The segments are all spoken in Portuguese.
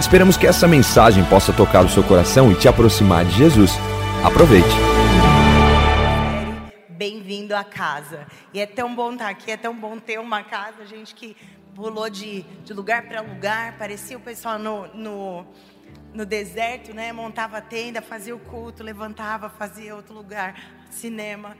Esperamos que essa mensagem possa tocar o seu coração e te aproximar de Jesus. Aproveite. Bem-vindo à casa. E é tão bom estar aqui, é tão bom ter uma casa, gente que pulou de, de lugar para lugar, parecia o pessoal no, no, no deserto, né? Montava tenda, fazia o culto, levantava, fazia outro lugar, cinema,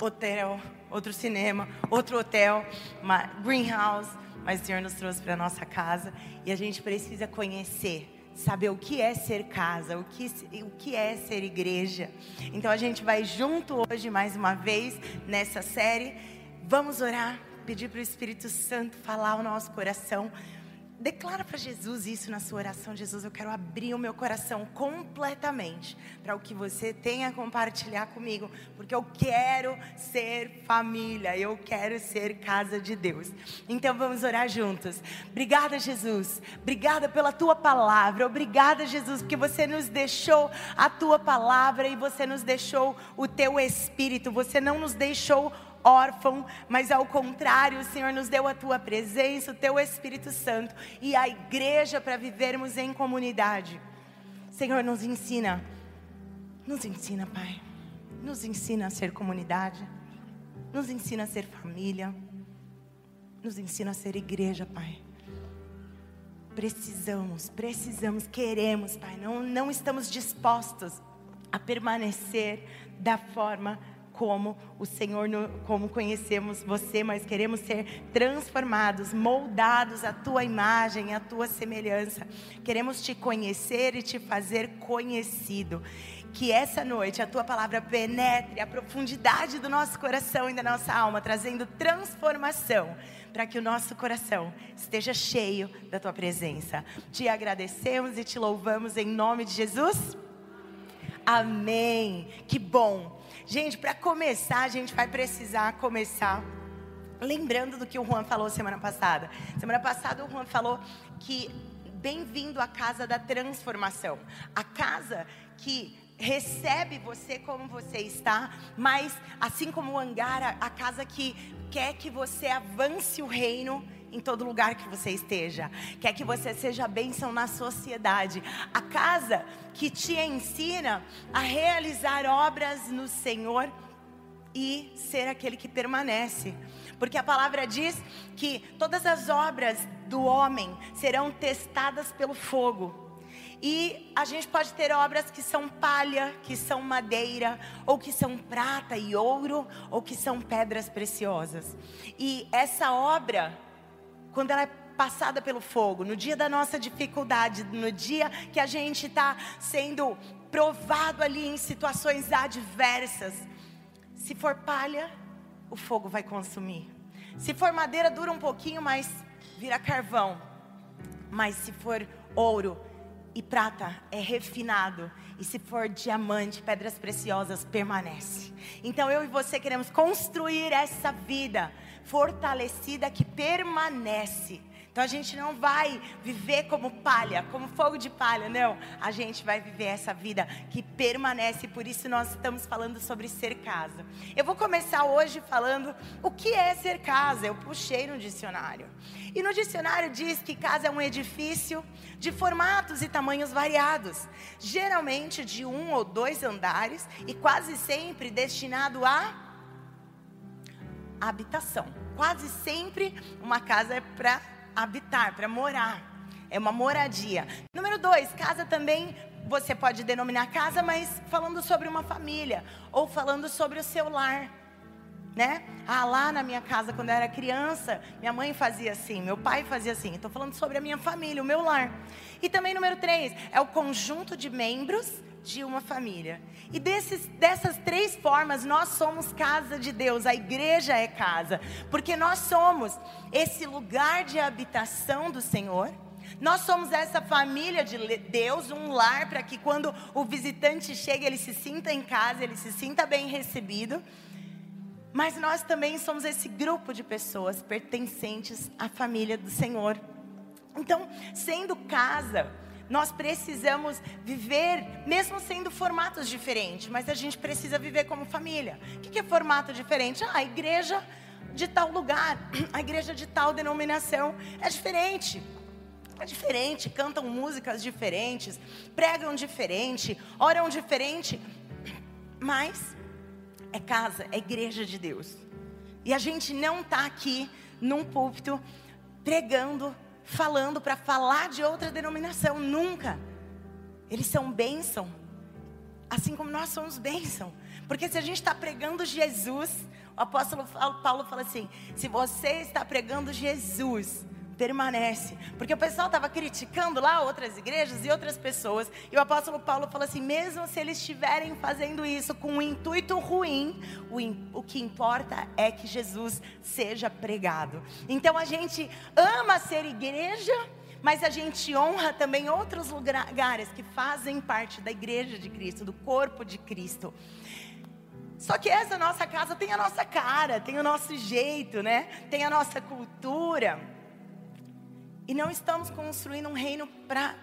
hotel, outro cinema, outro hotel, uma greenhouse mas o Senhor nos trouxe para nossa casa e a gente precisa conhecer, saber o que é ser casa, o que, o que é ser igreja. Então a gente vai junto hoje mais uma vez nessa série. Vamos orar, pedir para o Espírito Santo falar o nosso coração Declara para Jesus isso na sua oração. Jesus, eu quero abrir o meu coração completamente para o que você tem a compartilhar comigo, porque eu quero ser família, eu quero ser casa de Deus. Então vamos orar juntos. Obrigada, Jesus. Obrigada pela tua palavra. Obrigada, Jesus, porque você nos deixou a tua palavra e você nos deixou o teu espírito. Você não nos deixou órfão, mas ao contrário, o Senhor nos deu a tua presença, o teu Espírito Santo e a igreja para vivermos em comunidade. Senhor, nos ensina, nos ensina, Pai, nos ensina a ser comunidade, nos ensina a ser família, nos ensina a ser igreja, Pai. Precisamos, precisamos, queremos, Pai, não, não estamos dispostos a permanecer da forma como o Senhor, como conhecemos você, mas queremos ser transformados, moldados à tua imagem, à tua semelhança. Queremos te conhecer e te fazer conhecido. Que essa noite a tua palavra penetre a profundidade do nosso coração e da nossa alma, trazendo transformação para que o nosso coração esteja cheio da tua presença. Te agradecemos e te louvamos em nome de Jesus. Amém. Que bom. Gente, para começar, a gente vai precisar começar lembrando do que o Juan falou semana passada. Semana passada o Juan falou que bem-vindo à casa da transformação. A casa que recebe você como você está, mas assim como o hangar, a casa que quer que você avance o reino em todo lugar que você esteja. Quer que você seja bênção na sociedade. A casa que te ensina a realizar obras no Senhor e ser aquele que permanece. Porque a palavra diz que todas as obras do homem serão testadas pelo fogo. E a gente pode ter obras que são palha, que são madeira, ou que são prata e ouro, ou que são pedras preciosas. E essa obra quando ela é passada pelo fogo, no dia da nossa dificuldade, no dia que a gente está sendo provado ali em situações adversas, se for palha, o fogo vai consumir. Se for madeira, dura um pouquinho, mas vira carvão. Mas se for ouro e prata, é refinado. E se for diamante, pedras preciosas, permanece. Então eu e você queremos construir essa vida fortalecida que permanece. Então a gente não vai viver como palha, como fogo de palha, não. A gente vai viver essa vida que permanece, por isso nós estamos falando sobre ser casa. Eu vou começar hoje falando o que é ser casa. Eu puxei no dicionário. E no dicionário diz que casa é um edifício de formatos e tamanhos variados, geralmente de um ou dois andares e quase sempre destinado a habitação. Quase sempre uma casa é para habitar, para morar. É uma moradia. Número dois, casa também você pode denominar casa, mas falando sobre uma família ou falando sobre o seu lar. Né? Ah, lá na minha casa, quando eu era criança, minha mãe fazia assim, meu pai fazia assim. Estou falando sobre a minha família, o meu lar. E também, número três, é o conjunto de membros de uma família. E desses, dessas três formas, nós somos casa de Deus, a igreja é casa, porque nós somos esse lugar de habitação do Senhor, Nós somos essa família de Deus, um lar para que quando o visitante chega, ele se sinta em casa, ele se sinta bem recebido. Mas nós também somos esse grupo de pessoas pertencentes à família do Senhor. Então, sendo casa, nós precisamos viver, mesmo sendo formatos diferentes, mas a gente precisa viver como família. O que é formato diferente? Ah, a igreja de tal lugar, a igreja de tal denominação é diferente. É diferente, cantam músicas diferentes, pregam diferente, oram diferente, mas é casa, é igreja de Deus. E a gente não está aqui num púlpito pregando, falando para falar de outra denominação, nunca. Eles são bênção, assim como nós somos bênção. Porque se a gente está pregando Jesus, o apóstolo Paulo fala assim: se você está pregando Jesus, permanece. Porque o pessoal estava criticando lá outras igrejas e outras pessoas. E o apóstolo Paulo falou assim: mesmo se eles estiverem fazendo isso com um intuito ruim, o, o que importa é que Jesus seja pregado. Então a gente ama ser igreja. Mas a gente honra também outros lugares que fazem parte da igreja de Cristo, do corpo de Cristo. Só que essa nossa casa tem a nossa cara, tem o nosso jeito, né? Tem a nossa cultura. E não estamos construindo um reino para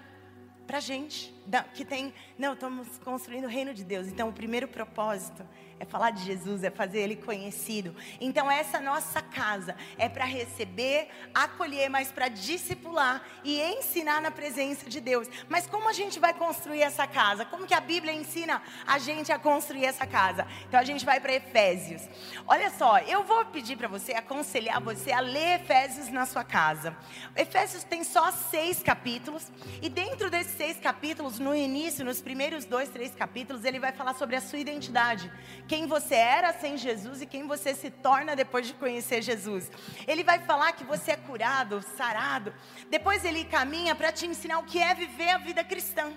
a gente, que tem. Não, estamos construindo o reino de Deus. Então, o primeiro propósito é falar de Jesus, é fazer Ele conhecido. Então, essa nossa casa é para receber, acolher, mas para discipular e ensinar na presença de Deus. Mas como a gente vai construir essa casa? Como que a Bíblia ensina a gente a construir essa casa? Então, a gente vai para Efésios. Olha só, eu vou pedir para você, aconselhar você a ler Efésios na sua casa. Efésios tem só seis capítulos, e dentro desses seis capítulos, no início, nos primeiros dois, três capítulos, ele vai falar sobre a sua identidade quem você era sem Jesus e quem você se torna depois de conhecer Jesus. Ele vai falar que você é curado, sarado. Depois ele caminha para te ensinar o que é viver a vida cristã.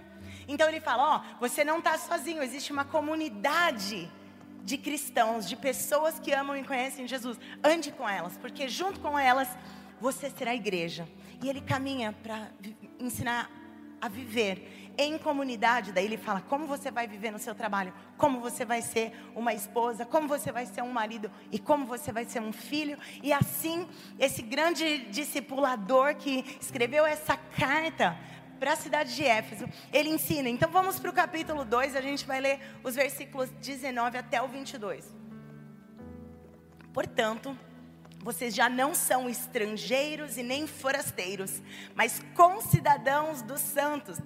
Então ele fala: Ó, oh, você não está sozinho, existe uma comunidade de cristãos, de pessoas que amam e conhecem Jesus. Ande com elas, porque junto com elas você será igreja. E ele caminha para ensinar a viver em comunidade. Daí ele fala como você vai viver no seu trabalho, como você vai ser uma esposa, como você vai ser um marido e como você vai ser um filho. E assim, esse grande discipulador que escreveu essa carta para a cidade de Éfeso, ele ensina. Então vamos para o capítulo 2, a gente vai ler os versículos 19 até o 22. Portanto, vocês já não são estrangeiros e nem forasteiros, mas concidadãos dos santos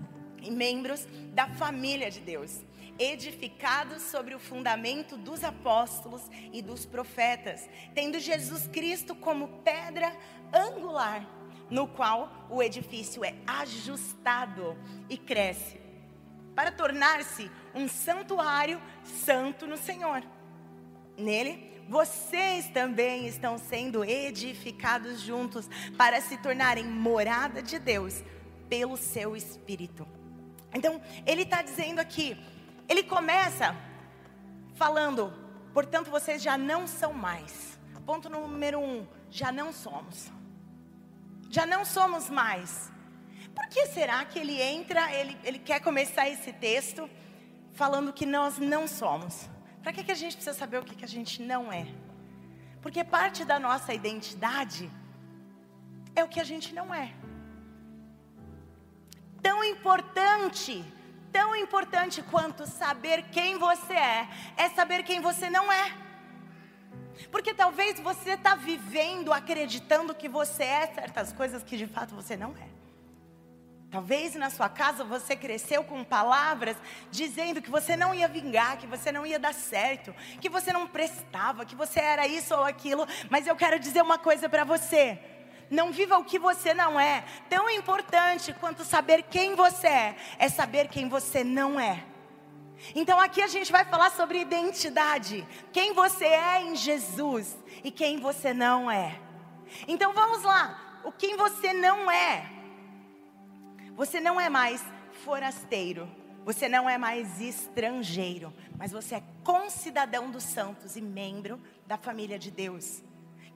e membros da família de Deus, edificados sobre o fundamento dos apóstolos e dos profetas, tendo Jesus Cristo como pedra angular, no qual o edifício é ajustado e cresce, para tornar-se um santuário santo no Senhor. Nele, vocês também estão sendo edificados juntos para se tornarem morada de Deus pelo seu Espírito. Então, ele está dizendo aqui, ele começa falando, portanto, vocês já não são mais. Ponto número um, já não somos. Já não somos mais. Por que será que ele entra, ele, ele quer começar esse texto falando que nós não somos? Para que, que a gente precisa saber o que, que a gente não é? Porque parte da nossa identidade é o que a gente não é tão importante, tão importante quanto saber quem você é, é saber quem você não é. Porque talvez você está vivendo acreditando que você é certas coisas que de fato você não é. Talvez na sua casa você cresceu com palavras dizendo que você não ia vingar, que você não ia dar certo, que você não prestava, que você era isso ou aquilo. Mas eu quero dizer uma coisa para você. Não viva o que você não é. Tão importante quanto saber quem você é, é saber quem você não é. Então aqui a gente vai falar sobre identidade. Quem você é em Jesus e quem você não é. Então vamos lá. O quem você não é. Você não é mais forasteiro. Você não é mais estrangeiro, mas você é concidadão dos santos e membro da família de Deus.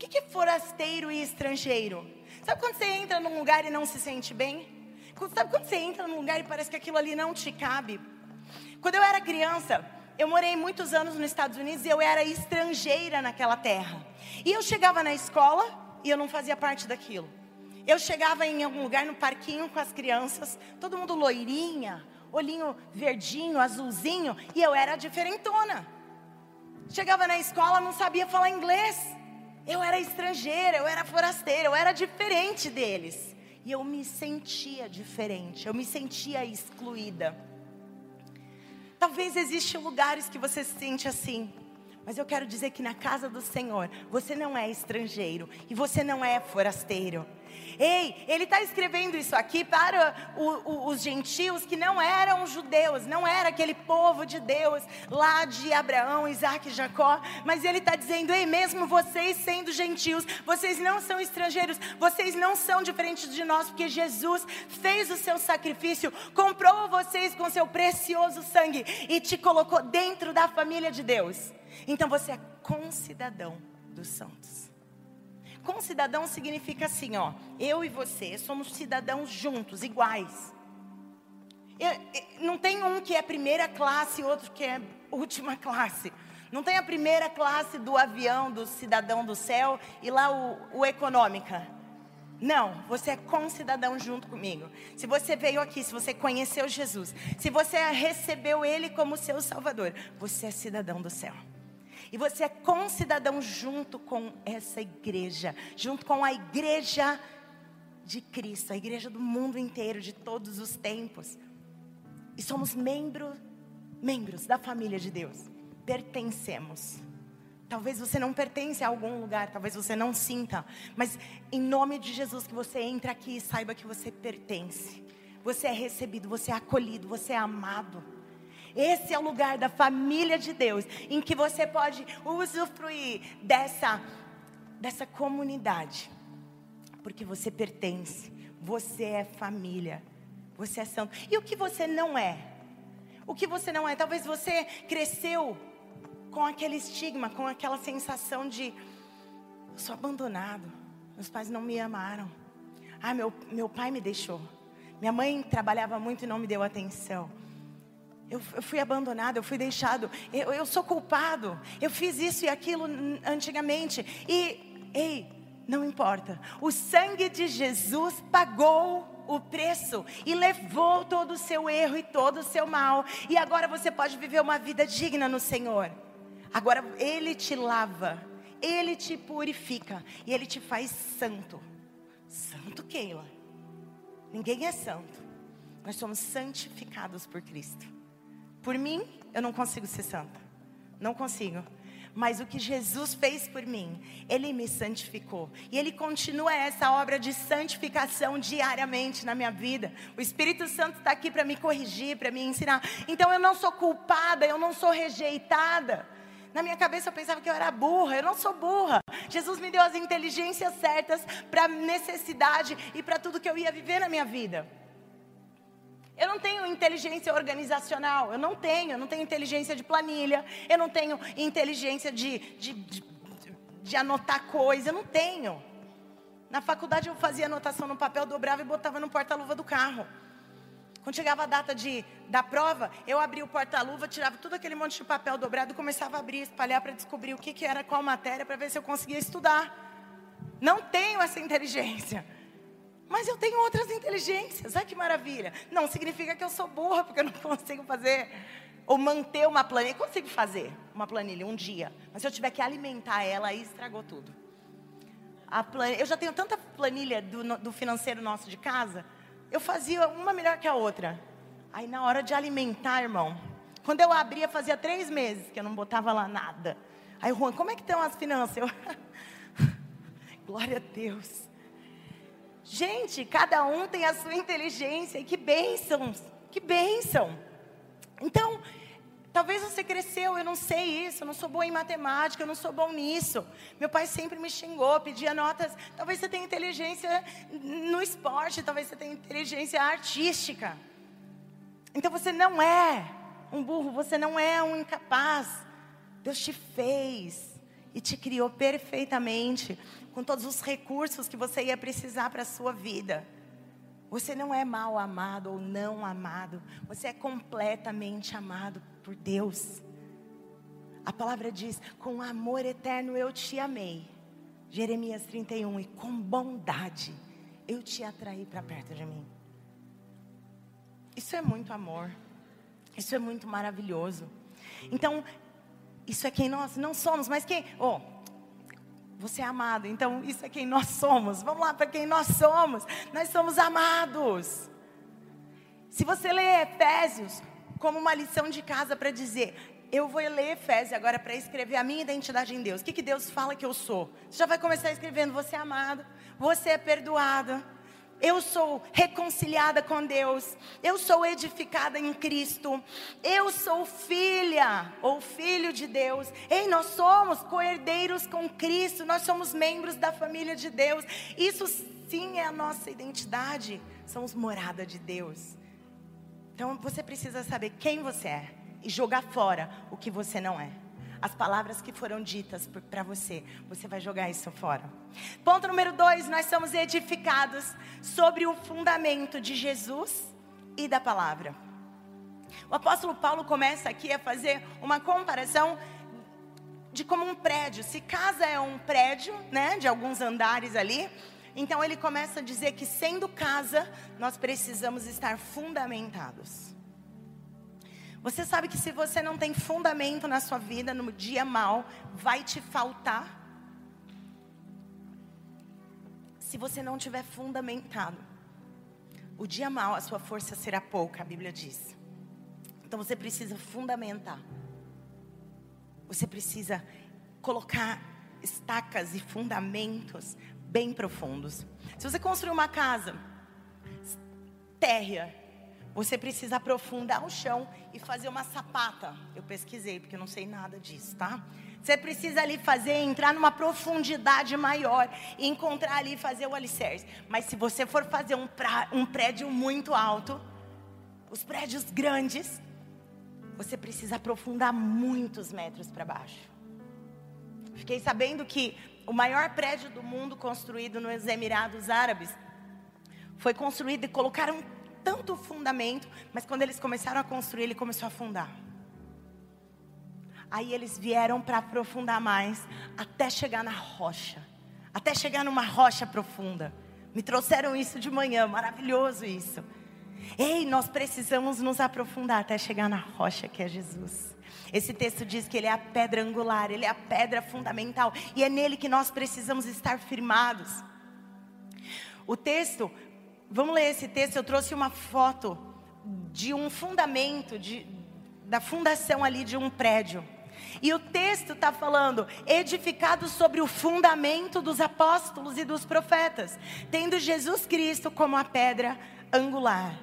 Que, que é forasteiro e estrangeiro? Sabe quando você entra num lugar e não se sente bem? Sabe quando você entra num lugar e parece que aquilo ali não te cabe? Quando eu era criança, eu morei muitos anos nos Estados Unidos e eu era estrangeira naquela terra. E eu chegava na escola e eu não fazia parte daquilo. Eu chegava em algum lugar no parquinho com as crianças, todo mundo loirinha, olhinho verdinho, azulzinho, e eu era diferentona. Chegava na escola, não sabia falar inglês. Eu era estrangeira, eu era forasteira, eu era diferente deles. E eu me sentia diferente, eu me sentia excluída. Talvez existam lugares que você se sente assim. Mas eu quero dizer que na casa do Senhor, você não é estrangeiro e você não é forasteiro. Ei, ele está escrevendo isso aqui para o, o, os gentios que não eram judeus, não era aquele povo de Deus lá de Abraão, Isaac e Jacó, mas ele está dizendo: ei, mesmo vocês sendo gentios, vocês não são estrangeiros, vocês não são diferentes de nós, porque Jesus fez o seu sacrifício, comprou vocês com seu precioso sangue e te colocou dentro da família de Deus. Então você é concidadão dos santos. Concidadão significa assim, ó. Eu e você somos cidadãos juntos, iguais. Eu, eu, não tem um que é primeira classe e outro que é última classe. Não tem a primeira classe do avião do cidadão do céu e lá o, o econômica. Não, você é concidadão junto comigo. Se você veio aqui, se você conheceu Jesus, se você recebeu Ele como seu Salvador, você é cidadão do céu. E você é concidadão junto com essa igreja, junto com a igreja de Cristo, a igreja do mundo inteiro, de todos os tempos. E somos membro, membros da família de Deus. Pertencemos. Talvez você não pertence a algum lugar, talvez você não sinta, mas em nome de Jesus que você entre aqui e saiba que você pertence. Você é recebido, você é acolhido, você é amado. Esse é o lugar da família de Deus, em que você pode usufruir dessa, dessa comunidade, porque você pertence, você é família, você é santo. E o que você não é? O que você não é? Talvez você cresceu com aquele estigma, com aquela sensação de eu sou abandonado, meus pais não me amaram. Ah, meu, meu pai me deixou. Minha mãe trabalhava muito e não me deu atenção. Eu, eu fui abandonado, eu fui deixado, eu, eu sou culpado, eu fiz isso e aquilo antigamente. E, ei, não importa, o sangue de Jesus pagou o preço e levou todo o seu erro e todo o seu mal. E agora você pode viver uma vida digna no Senhor. Agora Ele te lava, Ele te purifica e Ele te faz santo. Santo, Keila. Ninguém é santo. Nós somos santificados por Cristo. Por mim, eu não consigo ser santa. Não consigo. Mas o que Jesus fez por mim, Ele me santificou. E Ele continua essa obra de santificação diariamente na minha vida. O Espírito Santo está aqui para me corrigir, para me ensinar. Então eu não sou culpada, eu não sou rejeitada. Na minha cabeça eu pensava que eu era burra, eu não sou burra. Jesus me deu as inteligências certas para a necessidade e para tudo que eu ia viver na minha vida. Eu não tenho inteligência organizacional, eu não tenho, eu não tenho inteligência de planilha, eu não tenho inteligência de, de, de, de anotar coisa, eu não tenho. Na faculdade eu fazia anotação no papel, dobrava e botava no porta-luva do carro. Quando chegava a data de, da prova, eu abria o porta-luva, tirava todo aquele monte de papel dobrado e começava a abrir, espalhar para descobrir o que, que era qual matéria, para ver se eu conseguia estudar. Não tenho essa inteligência. Mas eu tenho outras inteligências. Ai que maravilha. Não significa que eu sou burra, porque eu não consigo fazer ou manter uma planilha. Eu consigo fazer uma planilha um dia, mas se eu tiver que alimentar ela, aí estragou tudo. Eu já tenho tanta planilha do, do financeiro nosso de casa, eu fazia uma melhor que a outra. Aí na hora de alimentar, irmão, quando eu abria, fazia três meses que eu não botava lá nada. Aí, Juan, como é que estão as finanças? Eu... Glória a Deus. Gente, cada um tem a sua inteligência e que bênção, que bênção. Então, talvez você cresceu, eu não sei isso, eu não sou boa em matemática, eu não sou bom nisso. Meu pai sempre me xingou, pedia notas. Talvez você tenha inteligência no esporte, talvez você tenha inteligência artística. Então você não é um burro, você não é um incapaz. Deus te fez e te criou perfeitamente, com todos os recursos que você ia precisar para a sua vida. Você não é mal amado ou não amado, você é completamente amado por Deus. A palavra diz: com amor eterno eu te amei. Jeremias 31, e com bondade eu te atraí para perto de mim. Isso é muito amor. Isso é muito maravilhoso. Então, isso é quem nós não somos, mas quem. Oh, você é amado, então isso é quem nós somos. Vamos lá para quem nós somos. Nós somos amados. Se você ler Efésios como uma lição de casa para dizer, eu vou ler Efésios agora para escrever a minha identidade em Deus. O que, que Deus fala que eu sou? Você já vai começar escrevendo: você é amado, você é perdoado, eu sou reconciliada com Deus, eu sou edificada em Cristo, eu sou filha ou filho de Deus. Ei, nós somos coerdeiros com Cristo, nós somos membros da família de Deus. Isso sim é a nossa identidade, somos morada de Deus. Então você precisa saber quem você é e jogar fora o que você não é as palavras que foram ditas para você, você vai jogar isso fora. Ponto número dois: nós somos edificados sobre o fundamento de Jesus e da palavra. O apóstolo Paulo começa aqui a fazer uma comparação de como um prédio. Se casa é um prédio, né, de alguns andares ali, então ele começa a dizer que sendo casa, nós precisamos estar fundamentados. Você sabe que se você não tem fundamento na sua vida, no dia mal, vai te faltar. Se você não tiver fundamentado, o dia mal, a sua força será pouca, a Bíblia diz. Então você precisa fundamentar. Você precisa colocar estacas e fundamentos bem profundos. Se você construir uma casa térrea, você precisa aprofundar o chão e fazer uma sapata. Eu pesquisei, porque eu não sei nada disso, tá? Você precisa ali fazer, entrar numa profundidade maior e encontrar ali fazer o alicerce. Mas se você for fazer um, pra, um prédio muito alto, os prédios grandes, você precisa aprofundar muitos metros para baixo. Fiquei sabendo que o maior prédio do mundo construído nos Emirados Árabes foi construído e colocaram tanto fundamento, mas quando eles começaram a construir, ele começou a afundar. Aí eles vieram para aprofundar mais, até chegar na rocha, até chegar numa rocha profunda. Me trouxeram isso de manhã, maravilhoso isso. Ei, nós precisamos nos aprofundar até chegar na rocha que é Jesus. Esse texto diz que ele é a pedra angular, ele é a pedra fundamental e é nele que nós precisamos estar firmados. O texto Vamos ler esse texto. Eu trouxe uma foto de um fundamento, de, da fundação ali de um prédio. E o texto está falando, edificado sobre o fundamento dos apóstolos e dos profetas, tendo Jesus Cristo como a pedra angular.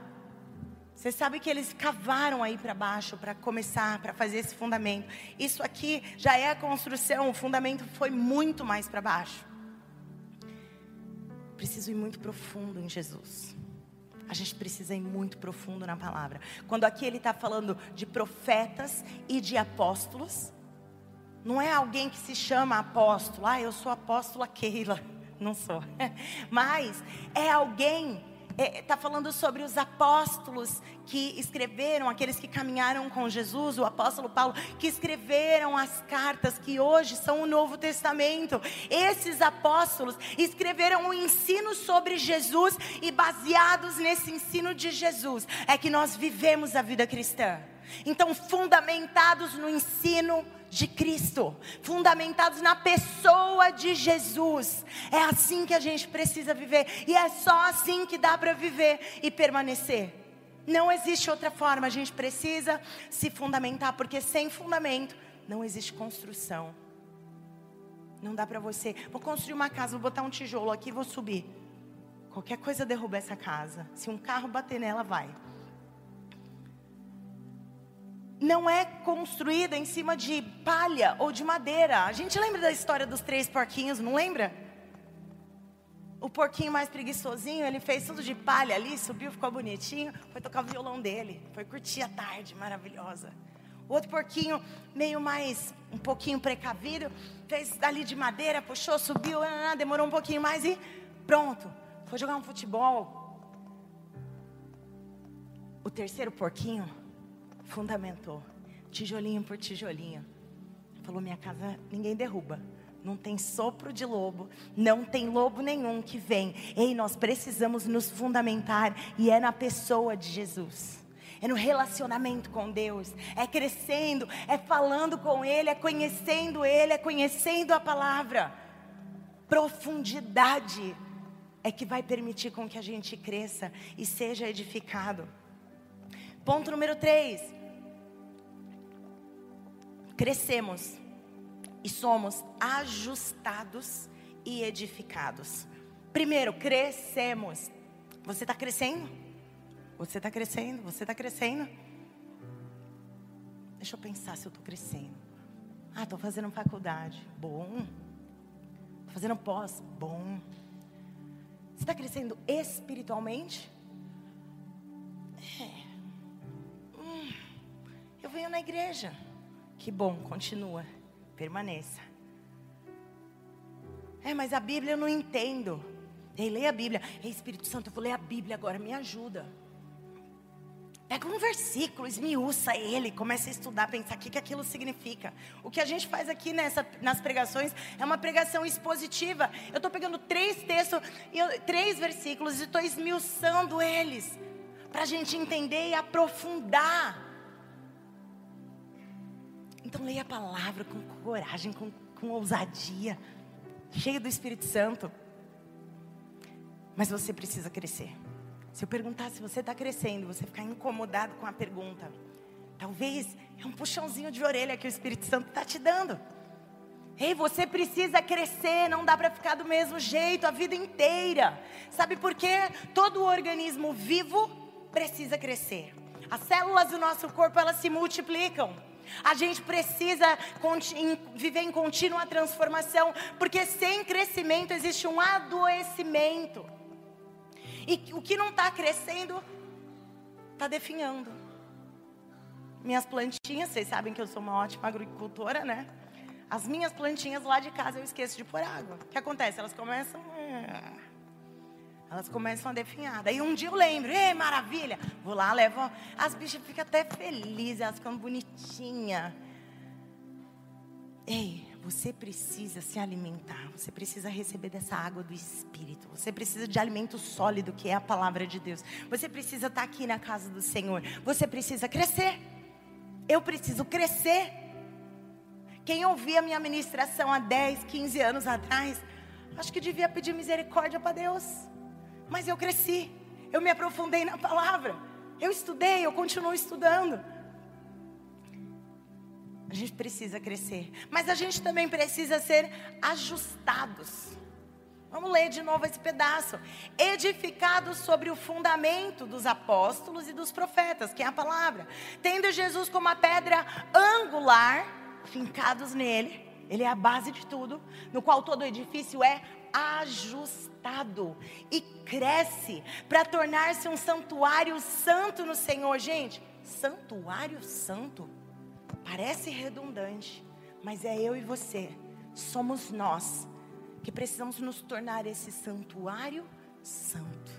Você sabe que eles cavaram aí para baixo para começar, para fazer esse fundamento. Isso aqui já é a construção, o fundamento foi muito mais para baixo preciso ir muito profundo em Jesus. A gente precisa ir muito profundo na palavra. Quando aqui ele está falando de profetas e de apóstolos, não é alguém que se chama apóstolo. Ah, eu sou apóstola Keila. Não sou. Mas é alguém está é, tá falando sobre os apóstolos que escreveram, aqueles que caminharam com Jesus, o apóstolo Paulo, que escreveram as cartas que hoje são o Novo Testamento. Esses apóstolos escreveram o ensino sobre Jesus e baseados nesse ensino de Jesus é que nós vivemos a vida cristã. Então, fundamentados no ensino de Cristo, fundamentados na pessoa de Jesus. É assim que a gente precisa viver e é só assim que dá para viver e permanecer. Não existe outra forma, a gente precisa se fundamentar, porque sem fundamento não existe construção. Não dá para você, vou construir uma casa, vou botar um tijolo aqui, vou subir. Qualquer coisa derruba essa casa. Se um carro bater nela, vai não é construída em cima de palha ou de madeira. A gente lembra da história dos três porquinhos, não lembra? O porquinho mais preguiçosinho, ele fez tudo de palha ali, subiu, ficou bonitinho, foi tocar o violão dele, foi curtir a tarde maravilhosa. O outro porquinho, meio mais, um pouquinho precavido, fez ali de madeira, puxou, subiu, ah, demorou um pouquinho mais e pronto. Foi jogar um futebol. O terceiro porquinho fundamentou, tijolinho por tijolinho. Falou: minha casa ninguém derruba. Não tem sopro de lobo, não tem lobo nenhum que vem. Ei, nós precisamos nos fundamentar e é na pessoa de Jesus é no relacionamento com Deus, é crescendo, é falando com Ele, é conhecendo Ele, é conhecendo a palavra. Profundidade é que vai permitir com que a gente cresça e seja edificado. Ponto número 3. Crescemos e somos ajustados e edificados. Primeiro, crescemos. Você está crescendo? Você está crescendo, você está crescendo. Deixa eu pensar se eu estou crescendo. Ah, estou fazendo faculdade. Bom. Estou fazendo pós. Bom. Você está crescendo espiritualmente? É. Hum, eu venho na igreja. Que bom, continua. Permaneça. É, mas a Bíblia eu não entendo. Ei, leia a Bíblia. Ei, Espírito Santo, eu vou ler a Bíblia agora, me ajuda. Pega um versículo, esmiuça ele, começa a estudar, pensar o que, que aquilo significa. O que a gente faz aqui nessa, nas pregações é uma pregação expositiva. Eu estou pegando três textos, três versículos e estou esmiuçando eles, para a gente entender e aprofundar. Então leia a palavra com coragem, com, com ousadia, cheio do Espírito Santo. Mas você precisa crescer. Se eu perguntar se você está crescendo, você ficar incomodado com a pergunta, talvez é um puxãozinho de orelha que o Espírito Santo está te dando. Ei, você precisa crescer, não dá para ficar do mesmo jeito a vida inteira. Sabe por quê? Todo organismo vivo precisa crescer. As células do nosso corpo, elas se multiplicam. A gente precisa viver em contínua transformação, porque sem crescimento existe um adoecimento. E o que não está crescendo, está definhando. Minhas plantinhas, vocês sabem que eu sou uma ótima agricultora, né? As minhas plantinhas lá de casa eu esqueço de pôr água. O que acontece? Elas começam. Elas começam a definhar. Daí um dia eu lembro, ei, maravilha! Vou lá, levo. As bichas ficam até felizes, elas ficam bonitinhas. Ei, você precisa se alimentar, você precisa receber dessa água do Espírito, você precisa de alimento sólido, que é a palavra de Deus. Você precisa estar aqui na casa do Senhor, você precisa crescer. Eu preciso crescer. Quem ouvia minha ministração há 10, 15 anos atrás, acho que devia pedir misericórdia para Deus. Mas eu cresci, eu me aprofundei na palavra, eu estudei, eu continuo estudando. A gente precisa crescer, mas a gente também precisa ser ajustados. Vamos ler de novo esse pedaço. Edificados sobre o fundamento dos apóstolos e dos profetas, que é a palavra. Tendo Jesus como a pedra angular, fincados nele, ele é a base de tudo, no qual todo edifício é ajustado e cresce para tornar-se um santuário santo no Senhor. Gente, santuário santo. Parece redundante, mas é eu e você, somos nós que precisamos nos tornar esse santuário santo.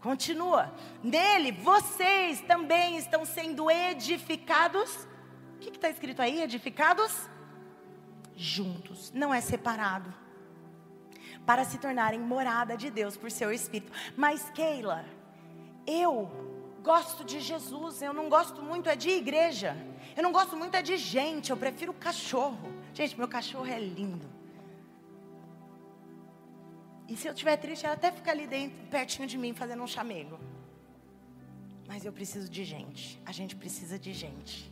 Continua, nele vocês também estão sendo edificados. O que está escrito aí? Edificados juntos, não é separado. Para se tornarem morada de Deus por seu Espírito. Mas Keila, eu gosto de Jesus, eu não gosto muito é de igreja. Eu não gosto muito é de gente, eu prefiro cachorro. Gente, meu cachorro é lindo. E se eu estiver triste, ela até fica ali dentro, pertinho de mim, fazendo um chamego. Mas eu preciso de gente. A gente precisa de gente.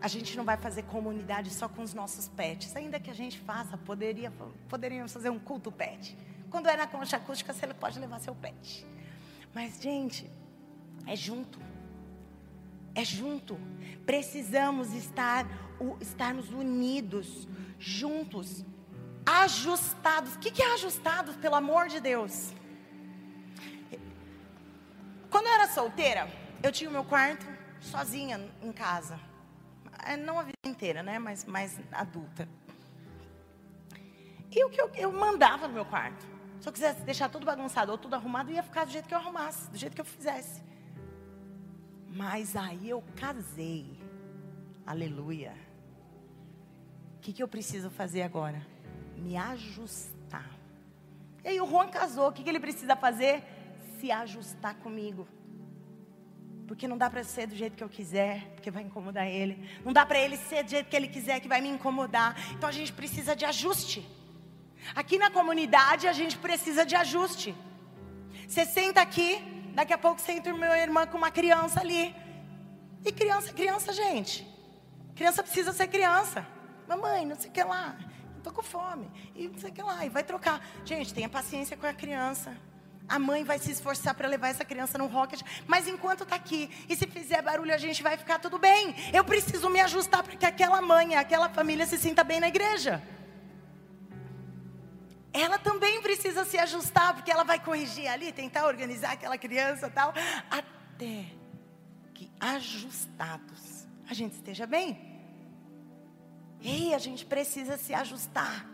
A gente não vai fazer comunidade só com os nossos pets. Ainda que a gente faça, poderia, poderíamos fazer um culto pet. Quando é na concha acústica, você pode levar seu pet. Mas, gente, é junto é junto. Precisamos estar, estarmos unidos, juntos, ajustados. O que é ajustados, pelo amor de Deus? Quando eu era solteira, eu tinha o meu quarto, sozinha em casa. É, não a vida inteira, né? Mas mais adulta. E o que eu, eu mandava no meu quarto. Se eu quisesse deixar tudo bagunçado ou tudo arrumado, ia ficar do jeito que eu arrumasse, do jeito que eu fizesse. Mas aí eu casei. Aleluia. O que, que eu preciso fazer agora? Me ajustar. E aí o Juan casou. O que, que ele precisa fazer? Se ajustar comigo. Porque não dá para ser do jeito que eu quiser, porque vai incomodar ele. Não dá para ele ser do jeito que ele quiser, que vai me incomodar. Então a gente precisa de ajuste. Aqui na comunidade a gente precisa de ajuste. Você senta aqui, daqui a pouco você o meu irmão com uma criança ali. E criança, criança, gente. Criança precisa ser criança. Mamãe, não sei o que lá. Estou com fome. E não sei o que lá. E vai trocar. Gente, tenha paciência com a criança. A mãe vai se esforçar para levar essa criança no rocket, mas enquanto está aqui, e se fizer barulho, a gente vai ficar tudo bem. Eu preciso me ajustar para que aquela mãe, aquela família se sinta bem na igreja. Ela também precisa se ajustar, porque ela vai corrigir ali, tentar organizar aquela criança tal, até que ajustados a gente esteja bem. Ei, a gente precisa se ajustar.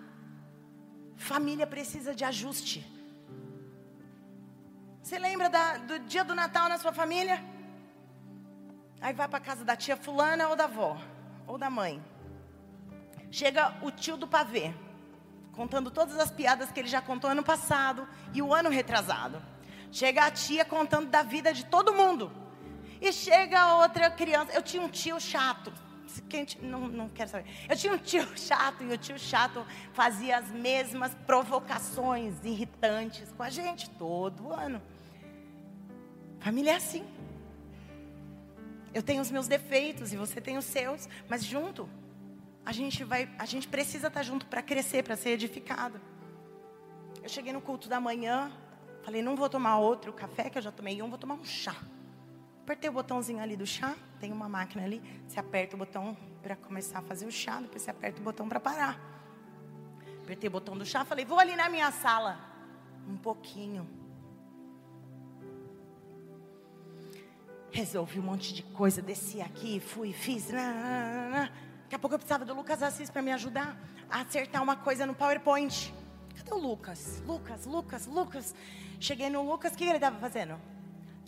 Família precisa de ajuste. Você lembra da, do dia do Natal na sua família? Aí vai para casa da tia fulana ou da avó, ou da mãe. Chega o tio do pavê, contando todas as piadas que ele já contou ano passado e o ano retrasado. Chega a tia contando da vida de todo mundo. E chega outra criança. Eu tinha um tio chato. Não, não quero saber. Eu tinha um tio chato e o tio chato fazia as mesmas provocações irritantes com a gente todo ano. Família é assim. Eu tenho os meus defeitos e você tem os seus, mas junto a gente vai, a gente precisa estar junto para crescer, para ser edificado. Eu cheguei no culto da manhã, falei, não vou tomar outro café que eu já tomei um, vou tomar um chá. Apertei o botãozinho ali do chá, tem uma máquina ali, você aperta o botão para começar a fazer o chá, depois você aperta o botão para parar. Apertei o botão do chá, falei, vou ali na minha sala. Um pouquinho. Resolvi um monte de coisa, desci aqui, fui, fiz. Daqui a pouco eu precisava do Lucas Assis para me ajudar a acertar uma coisa no PowerPoint. Cadê o Lucas? Lucas, Lucas, Lucas. Cheguei no Lucas, o que ele estava fazendo?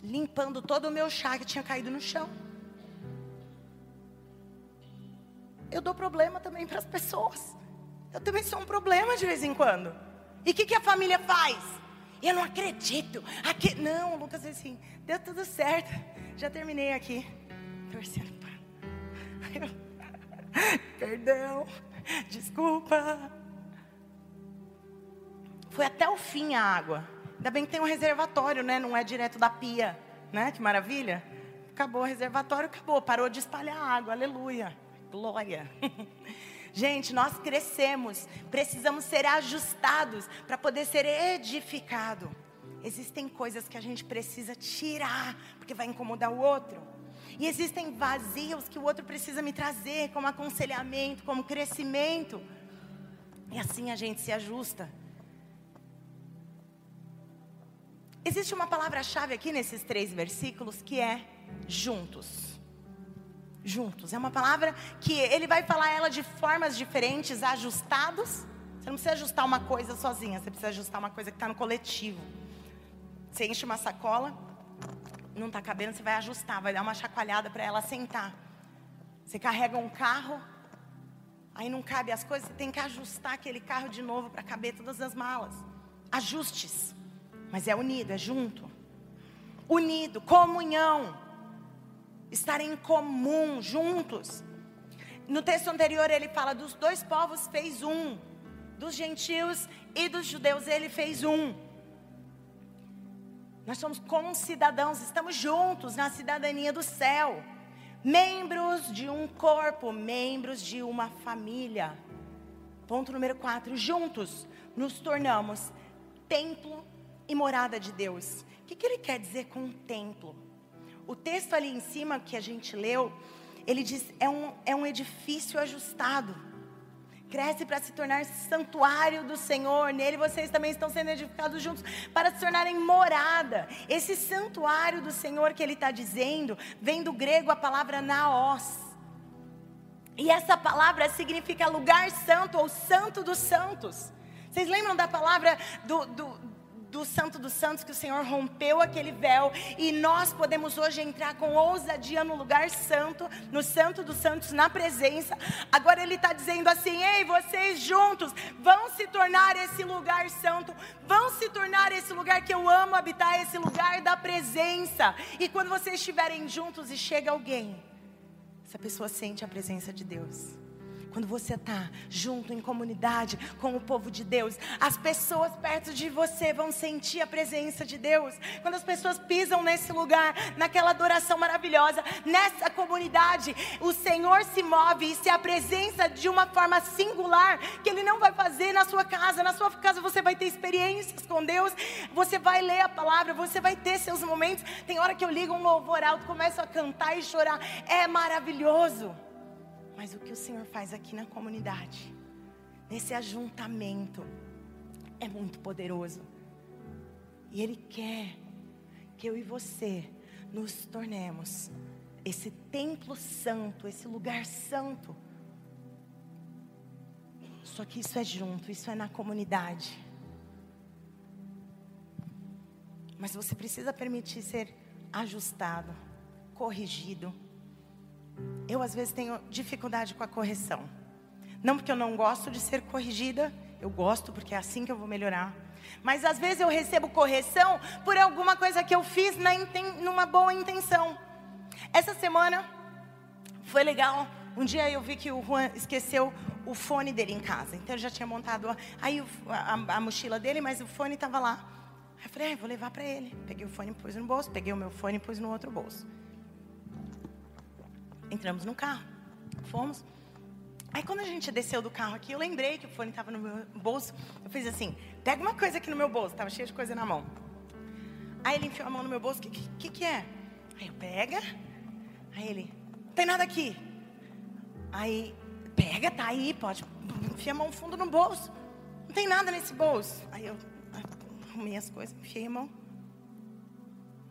Limpando todo o meu chá que tinha caído no chão. Eu dou problema também para as pessoas. Eu também sou um problema de vez em quando. E o que, que a família faz? Eu não acredito. Aqui... Não, o Lucas assim, deu tudo certo. Já terminei aqui. Torcendo para. Perdão. Desculpa. Foi até o fim a água. Ainda bem que tem um reservatório, né? Não é direto da pia. Né? Que maravilha. Acabou o reservatório, acabou. Parou de espalhar água. Aleluia. Glória. Gente, nós crescemos, precisamos ser ajustados para poder ser edificado. Existem coisas que a gente precisa tirar, porque vai incomodar o outro. E existem vazios que o outro precisa me trazer, como aconselhamento, como crescimento. E assim a gente se ajusta. Existe uma palavra-chave aqui nesses três versículos que é juntos. Juntos. É uma palavra que ele vai falar ela de formas diferentes, ajustados. Você não precisa ajustar uma coisa sozinha, você precisa ajustar uma coisa que está no coletivo. Você enche uma sacola, não está cabendo, você vai ajustar, vai dar uma chacoalhada para ela sentar. Você carrega um carro, aí não cabe as coisas, você tem que ajustar aquele carro de novo para caber todas as malas. Ajustes, mas é unido, é junto. Unido, comunhão, estar em comum, juntos. No texto anterior ele fala dos dois povos fez um, dos gentios e dos judeus ele fez um. Nós somos concidadãos, estamos juntos na cidadania do céu. Membros de um corpo, membros de uma família. Ponto número 4. Juntos nos tornamos templo e morada de Deus. O que, que ele quer dizer com templo? O texto ali em cima que a gente leu, ele diz: é um, é um edifício ajustado. Cresce para se tornar santuário do Senhor. Nele vocês também estão sendo edificados juntos para se tornarem morada. Esse santuário do Senhor que ele está dizendo vem do grego a palavra naos. E essa palavra significa lugar santo ou santo dos santos. Vocês lembram da palavra do, do do Santo dos Santos que o Senhor rompeu aquele véu e nós podemos hoje entrar com ousadia no lugar santo, no Santo dos Santos, na presença. Agora Ele está dizendo assim: ei, vocês juntos vão se tornar esse lugar santo, vão se tornar esse lugar que eu amo habitar, esse lugar da presença. E quando vocês estiverem juntos e chega alguém, essa pessoa sente a presença de Deus. Quando você está junto em comunidade com o povo de Deus, as pessoas perto de você vão sentir a presença de Deus. Quando as pessoas pisam nesse lugar, naquela adoração maravilhosa, nessa comunidade, o Senhor se move e se apresenta de uma forma singular que Ele não vai fazer na sua casa. Na sua casa você vai ter experiências com Deus, você vai ler a palavra, você vai ter seus momentos. Tem hora que eu ligo um louvor alto, começo a cantar e chorar. É maravilhoso. Mas o que o Senhor faz aqui na comunidade, nesse ajuntamento, é muito poderoso. E Ele quer que eu e você nos tornemos esse templo santo, esse lugar santo. Só que isso é junto, isso é na comunidade. Mas você precisa permitir ser ajustado, corrigido eu às vezes tenho dificuldade com a correção. Não porque eu não gosto de ser corrigida, eu gosto porque é assim que eu vou melhorar. Mas às vezes eu recebo correção por alguma coisa que eu fiz na, numa boa intenção. Essa semana foi legal. Um dia eu vi que o Juan esqueceu o fone dele em casa. Então eu já tinha montado aí a, a, a mochila dele, mas o fone estava lá. Aí eu falei, ah, vou levar para ele. Peguei o fone e pus no bolso, peguei o meu fone e pus no outro bolso. Entramos no carro, fomos. Aí quando a gente desceu do carro aqui, eu lembrei que o fone estava no meu bolso. Eu fiz assim, pega uma coisa aqui no meu bolso, estava cheio de coisa na mão. Aí ele enfiou a mão no meu bolso, o que, que, que é? Aí eu, pega. Aí ele, não tem nada aqui. Aí, pega, tá aí, pode. Enfia a mão fundo no bolso. Não tem nada nesse bolso. Aí eu arrumei as coisas, enfiei a mão.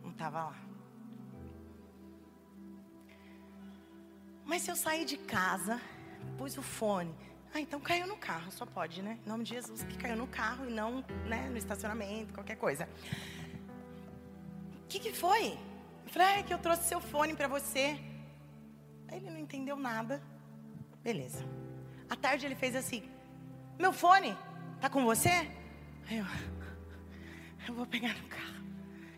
Não estava lá. Mas se eu sair de casa, pus o fone. Ah, então caiu no carro, só pode, né? Em nome de Jesus, que caiu no carro e não né, no estacionamento, qualquer coisa. O que, que foi? Eu falei, ah, é que eu trouxe seu fone para você. Ele não entendeu nada. Beleza. À tarde ele fez assim: Meu fone, tá com você? Aí eu, eu vou pegar no carro.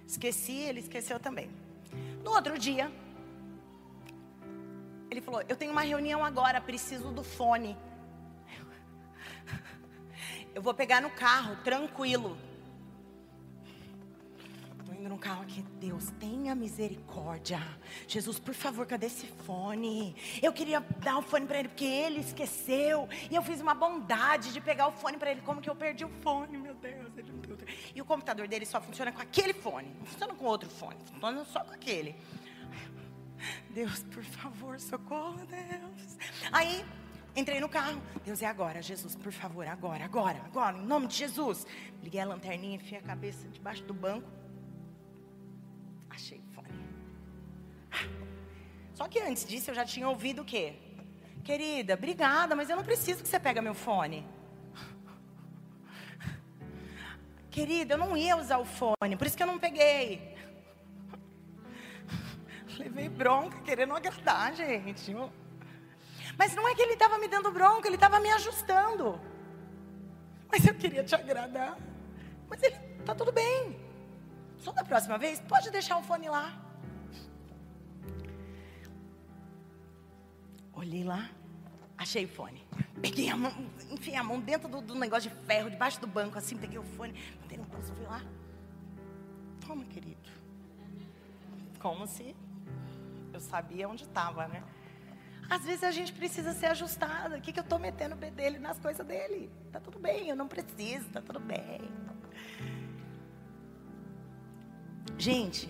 Esqueci, ele esqueceu também. No outro dia, ele falou: Eu tenho uma reunião agora, preciso do fone. Eu vou pegar no carro, tranquilo. Estou indo no carro aqui. Deus, tenha misericórdia. Jesus, por favor, cadê esse fone? Eu queria dar o fone para ele porque ele esqueceu. E eu fiz uma bondade de pegar o fone para ele. Como que eu perdi o fone? Meu Deus, ele não. E o computador dele só funciona com aquele fone. Não funciona com outro fone. Funciona só com aquele. Deus, por favor, socorro, Deus. Aí, entrei no carro. Deus, é agora, Jesus, por favor, agora, agora, agora, em nome de Jesus. Liguei a lanterninha, enfiei a cabeça debaixo do banco. Achei o fone. Só que antes disso eu já tinha ouvido o quê? Querida, obrigada, mas eu não preciso que você pegue meu fone. Querida, eu não ia usar o fone, por isso que eu não peguei. Levei bronca, querendo agradar, gente. Mas não é que ele estava me dando bronca, ele estava me ajustando. Mas eu queria te agradar. Mas ele, tá tudo bem. Só da próxima vez, pode deixar o fone lá. Olhei lá, achei o fone. Peguei a mão, enfiei a mão dentro do, do negócio de ferro, debaixo do banco, assim, peguei o fone, botei no bolso, fui lá. Toma, querido. Como se eu sabia onde estava, né? Às vezes a gente precisa ser ajustada. O que, que eu estou metendo o dele nas coisas dele? Tá tudo bem, eu não preciso, tá tudo bem. Gente,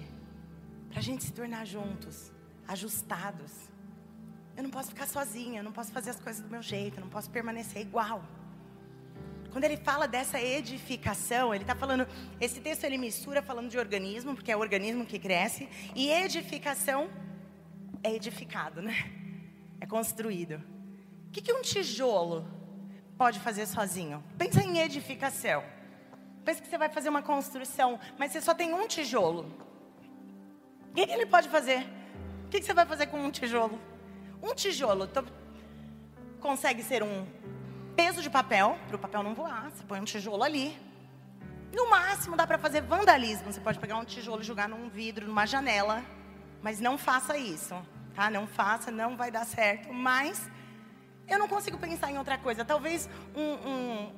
para a gente se tornar juntos, ajustados, Eu não posso ficar sozinha, eu não posso fazer as coisas do meu jeito, eu não posso permanecer igual. Quando ele fala dessa edificação, ele está falando. Esse texto ele mistura falando de organismo, porque é o organismo que cresce, e edificação é edificado, né? É construído. O que, que um tijolo pode fazer sozinho? Pensa em edificação. Pensa que você vai fazer uma construção, mas você só tem um tijolo. O que, que ele pode fazer? O que, que você vai fazer com um tijolo? Um tijolo consegue ser um peso de papel, para o papel não voar. Você põe um tijolo ali. No máximo dá para fazer vandalismo. Você pode pegar um tijolo e jogar num vidro, numa janela. Mas não faça isso, tá? Não faça, não vai dar certo. Mas eu não consigo pensar em outra coisa. Talvez um, um,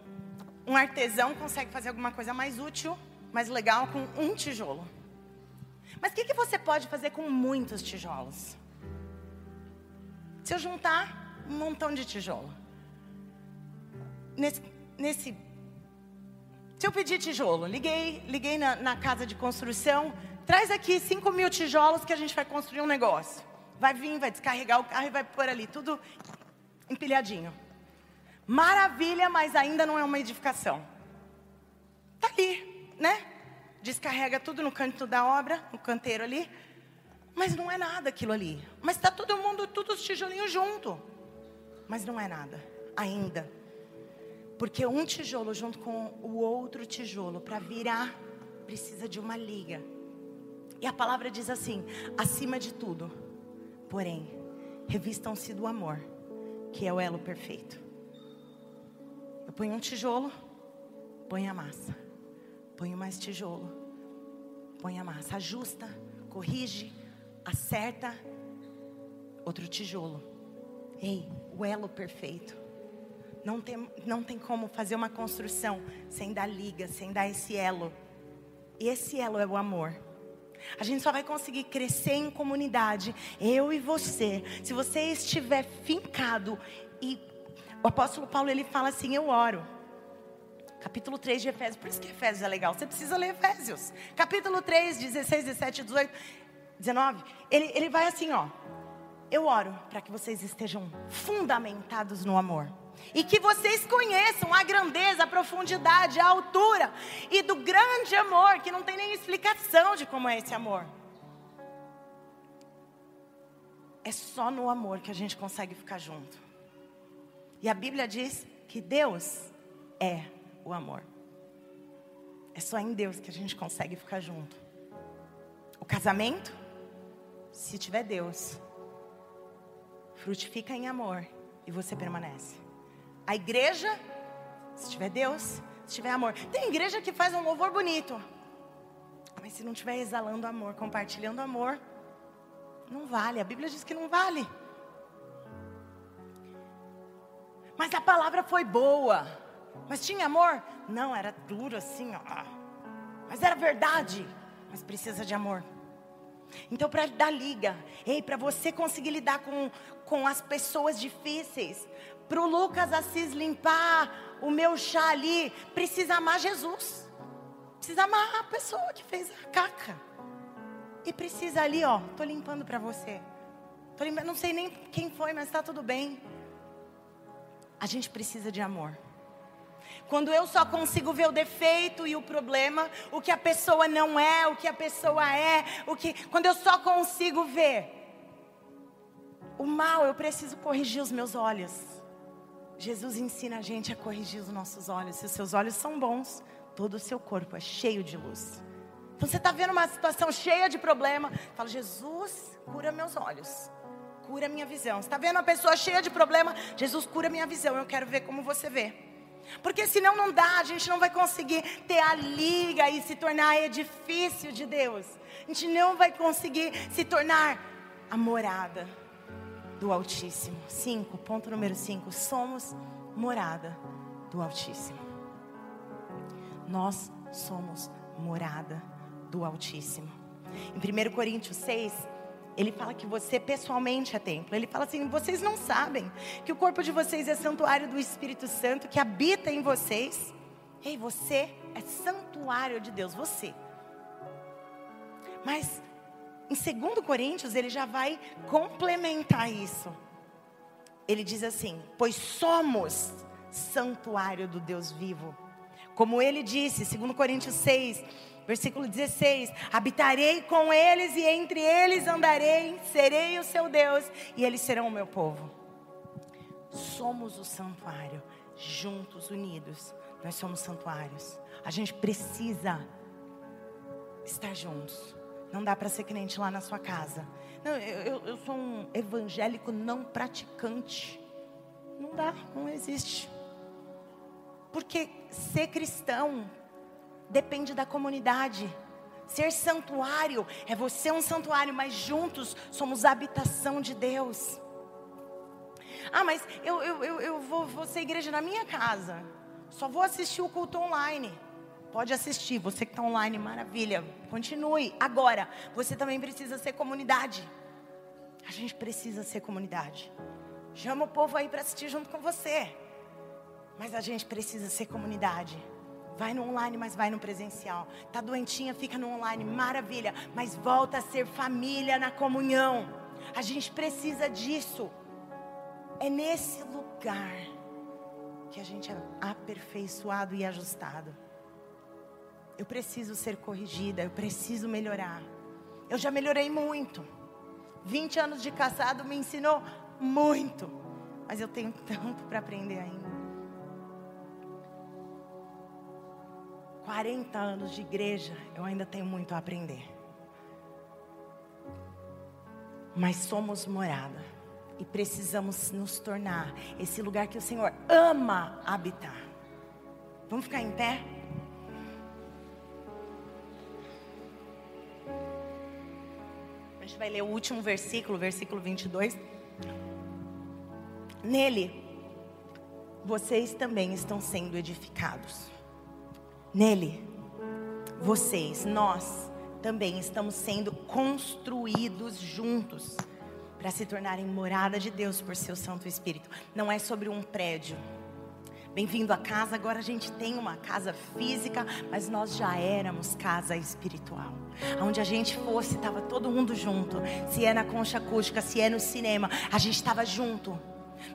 um artesão consegue fazer alguma coisa mais útil, mais legal com um tijolo. Mas o que, que você pode fazer com muitos tijolos? Se eu juntar um montão de tijolo nesse, nesse se eu pedir tijolo, liguei, liguei na, na, casa de construção, traz aqui 5 mil tijolos que a gente vai construir um negócio. Vai vir, vai descarregar o carro e vai pôr ali, tudo empilhadinho. Maravilha, mas ainda não é uma edificação. Tá ali, né? Descarrega tudo no canto da obra, no canteiro ali. Mas não é nada aquilo ali. Mas está todo mundo, todos os tijolinhos junto. Mas não é nada, ainda. Porque um tijolo junto com o outro tijolo, para virar, precisa de uma liga. E a palavra diz assim: acima de tudo, porém, revistam-se do amor, que é o elo perfeito. Eu ponho um tijolo, ponho a massa. Ponho mais tijolo, ponho a massa. Ajusta, corrige, acerta. Outro tijolo. Ei, o elo perfeito. Não tem, não tem como fazer uma construção sem dar liga, sem dar esse elo. E esse elo é o amor. A gente só vai conseguir crescer em comunidade, eu e você, se você estiver fincado. E o apóstolo Paulo ele fala assim: Eu oro. Capítulo 3 de Efésios, por isso que Efésios é legal, você precisa ler Efésios. Capítulo 3, 16, 17, 18, 19. Ele, ele vai assim: Ó, eu oro para que vocês estejam fundamentados no amor e que vocês conheçam a grandeza, a profundidade, a altura e do grande amor, que não tem nem explicação de como é esse amor. É só no amor que a gente consegue ficar junto. E a Bíblia diz que Deus é o amor. É só em Deus que a gente consegue ficar junto. O casamento, se tiver Deus, frutifica em amor e você permanece. A igreja, se tiver Deus, se tiver amor. Tem igreja que faz um louvor bonito. Mas se não estiver exalando amor, compartilhando amor, não vale. A Bíblia diz que não vale. Mas a palavra foi boa. Mas tinha amor? Não, era duro assim, ó. Mas era verdade. Mas precisa de amor. Então, para dar liga, ei, para você conseguir lidar com, com as pessoas difíceis, para o Lucas Assis limpar o meu chá ali, precisa amar Jesus. Precisa amar a pessoa que fez a caca. E precisa ali, ó, tô limpando para você. Tô limpando, não sei nem quem foi, mas está tudo bem. A gente precisa de amor. Quando eu só consigo ver o defeito e o problema, o que a pessoa não é, o que a pessoa é, o que quando eu só consigo ver o mal, eu preciso corrigir os meus olhos. Jesus ensina a gente a corrigir os nossos olhos. Se os seus olhos são bons, todo o seu corpo é cheio de luz. Então você está vendo uma situação cheia de problema, fala, Jesus, cura meus olhos, cura minha visão. Você está vendo uma pessoa cheia de problema, Jesus, cura minha visão, eu quero ver como você vê. Porque senão não dá, a gente não vai conseguir ter a liga e se tornar edifício de Deus. A gente não vai conseguir se tornar a morada do Altíssimo. Cinco, ponto número cinco. Somos morada do Altíssimo. Nós somos morada do Altíssimo. Em 1 Coríntios 6, ele fala que você pessoalmente é templo. Ele fala assim: vocês não sabem que o corpo de vocês é santuário do Espírito Santo que habita em vocês. Ei, você é santuário de Deus, você. Mas em 2 Coríntios, ele já vai complementar isso. ele diz assim: Pois somos santuário do Deus vivo. Como ele disse, segundo Coríntios 6, versículo 16: Habitarei com eles e entre eles andarei, serei o seu Deus e eles serão o meu povo. Somos o santuário, juntos, unidos, nós somos santuários. A gente precisa estar juntos. Não dá para ser crente lá na sua casa. Não, eu, eu sou um evangélico não praticante. Não dá, não existe. Porque ser cristão depende da comunidade. Ser santuário é você um santuário, mas juntos somos a habitação de Deus. Ah, mas eu, eu, eu, eu vou, vou ser igreja na minha casa. Só vou assistir o culto online. Pode assistir, você que está online, maravilha. Continue. Agora, você também precisa ser comunidade. A gente precisa ser comunidade. Chama o povo aí para assistir junto com você. Mas a gente precisa ser comunidade. Vai no online, mas vai no presencial. Tá doentinha, fica no online, maravilha. Mas volta a ser família na comunhão. A gente precisa disso. É nesse lugar que a gente é aperfeiçoado e ajustado. Eu preciso ser corrigida, eu preciso melhorar. Eu já melhorei muito. 20 anos de casado me ensinou muito. Mas eu tenho tanto para aprender ainda. 40 anos de igreja, eu ainda tenho muito a aprender. Mas somos morada e precisamos nos tornar esse lugar que o Senhor ama habitar. Vamos ficar em pé? Gente vai ler o último versículo, versículo 22. Nele, vocês também estão sendo edificados. Nele, vocês, nós, também estamos sendo construídos juntos para se tornarem morada de Deus por seu Santo Espírito. Não é sobre um prédio Bem-vindo à casa. Agora a gente tem uma casa física, mas nós já éramos casa espiritual. Onde a gente fosse, estava todo mundo junto. Se é na concha acústica, se é no cinema, a gente estava junto.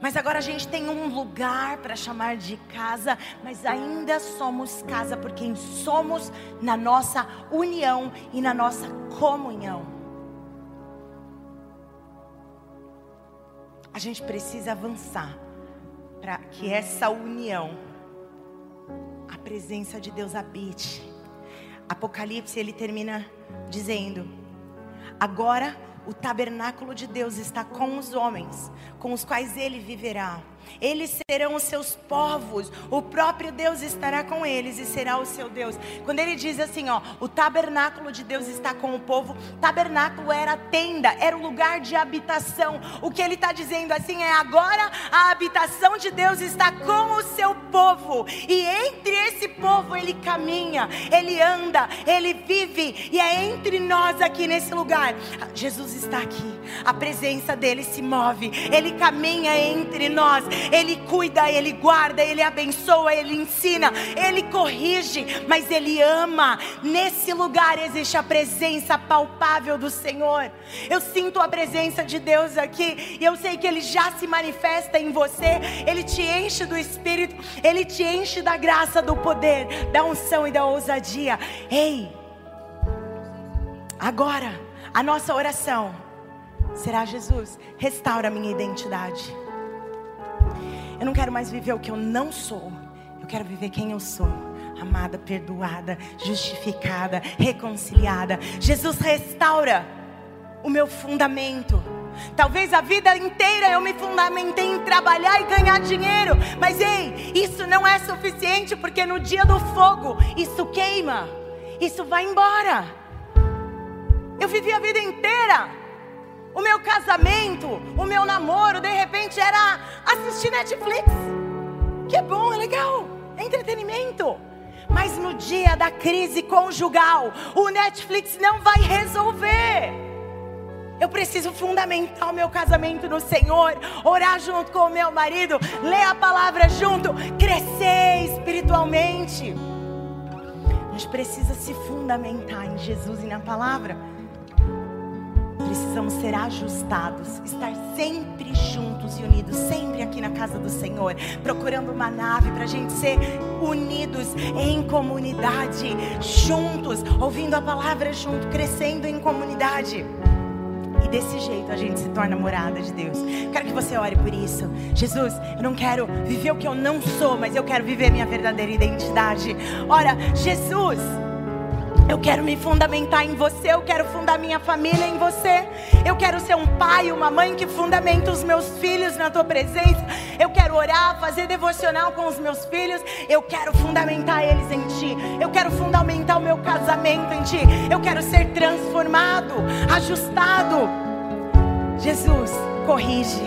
Mas agora a gente tem um lugar para chamar de casa, mas ainda somos casa por quem somos na nossa união e na nossa comunhão. A gente precisa avançar para que essa união, a presença de Deus habite. Apocalipse ele termina dizendo: Agora o tabernáculo de Deus está com os homens, com os quais ele viverá. Eles serão os seus povos, o próprio Deus estará com eles e será o seu Deus. Quando ele diz assim, ó, o tabernáculo de Deus está com o povo, tabernáculo era a tenda, era o lugar de habitação. O que ele está dizendo assim é: agora a habitação de Deus está com o seu povo, e entre esse povo ele caminha, ele anda, ele vive, e é entre nós aqui nesse lugar. Jesus está aqui, a presença dele se move, ele caminha entre nós ele cuida, Ele guarda, Ele abençoa, Ele ensina, Ele corrige, mas Ele ama. Nesse lugar existe a presença palpável do Senhor. Eu sinto a presença de Deus aqui e eu sei que Ele já se manifesta em você. Ele te enche do Espírito, Ele te enche da graça, do poder, da unção e da ousadia. Ei, agora a nossa oração será Jesus, restaura minha identidade. Eu não quero mais viver o que eu não sou. Eu quero viver quem eu sou. Amada, perdoada, justificada, reconciliada. Jesus restaura o meu fundamento. Talvez a vida inteira eu me fundamentei em trabalhar e ganhar dinheiro, mas ei, isso não é suficiente porque no dia do fogo isso queima, isso vai embora. Eu vivi a vida inteira o meu casamento, o meu namoro, de repente era assistir Netflix. Que bom, é legal, é entretenimento. Mas no dia da crise conjugal, o Netflix não vai resolver. Eu preciso fundamentar o meu casamento no Senhor, orar junto com o meu marido, ler a palavra junto, crescer espiritualmente. A gente precisa se fundamentar em Jesus e na palavra. Precisamos ser ajustados, estar sempre juntos e unidos, sempre aqui na casa do Senhor, procurando uma nave para a gente ser unidos em comunidade, juntos, ouvindo a palavra junto, crescendo em comunidade. E desse jeito a gente se torna morada de Deus. Quero que você ore por isso. Jesus, eu não quero viver o que eu não sou, mas eu quero viver minha verdadeira identidade. Ora, Jesus. Eu quero me fundamentar em você, eu quero fundar minha família em você. Eu quero ser um pai, uma mãe que fundamenta os meus filhos na tua presença. Eu quero orar, fazer devocional com os meus filhos. Eu quero fundamentar eles em ti. Eu quero fundamentar o meu casamento em ti. Eu quero ser transformado, ajustado. Jesus, corrige,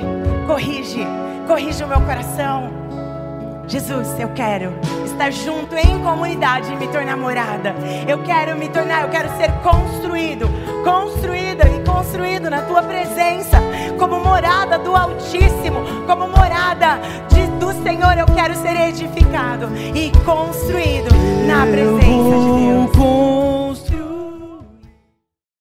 corrige, corrige o meu coração. Jesus, eu quero estar junto em comunidade e me tornar morada. Eu quero me tornar, eu quero ser construído, construída e construído na tua presença, como morada do Altíssimo, como morada de, do Senhor. Eu quero ser edificado e construído na presença de Deus.